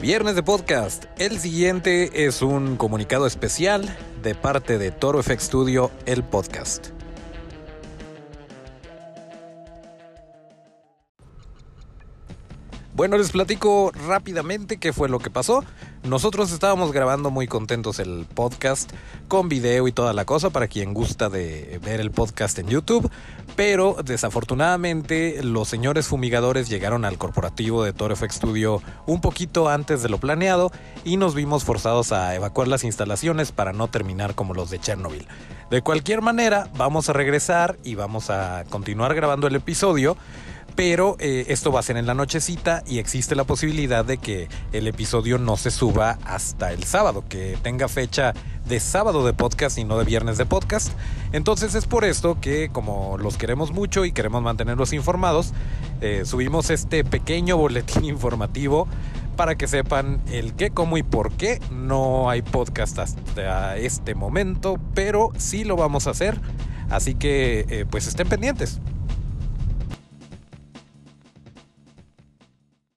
Viernes de podcast. El siguiente es un comunicado especial de parte de Toro FX Studio, el podcast. Bueno, les platico rápidamente qué fue lo que pasó. Nosotros estábamos grabando muy contentos el podcast con video y toda la cosa para quien gusta de ver el podcast en YouTube, pero desafortunadamente los señores fumigadores llegaron al corporativo de Toro Studio un poquito antes de lo planeado y nos vimos forzados a evacuar las instalaciones para no terminar como los de Chernobyl. De cualquier manera, vamos a regresar y vamos a continuar grabando el episodio pero eh, esto va a ser en la nochecita y existe la posibilidad de que el episodio no se suba hasta el sábado, que tenga fecha de sábado de podcast y no de viernes de podcast. Entonces es por esto que como los queremos mucho y queremos mantenerlos informados, eh, subimos este pequeño boletín informativo para que sepan el qué, cómo y por qué. No hay podcast hasta este momento, pero sí lo vamos a hacer. Así que eh, pues estén pendientes.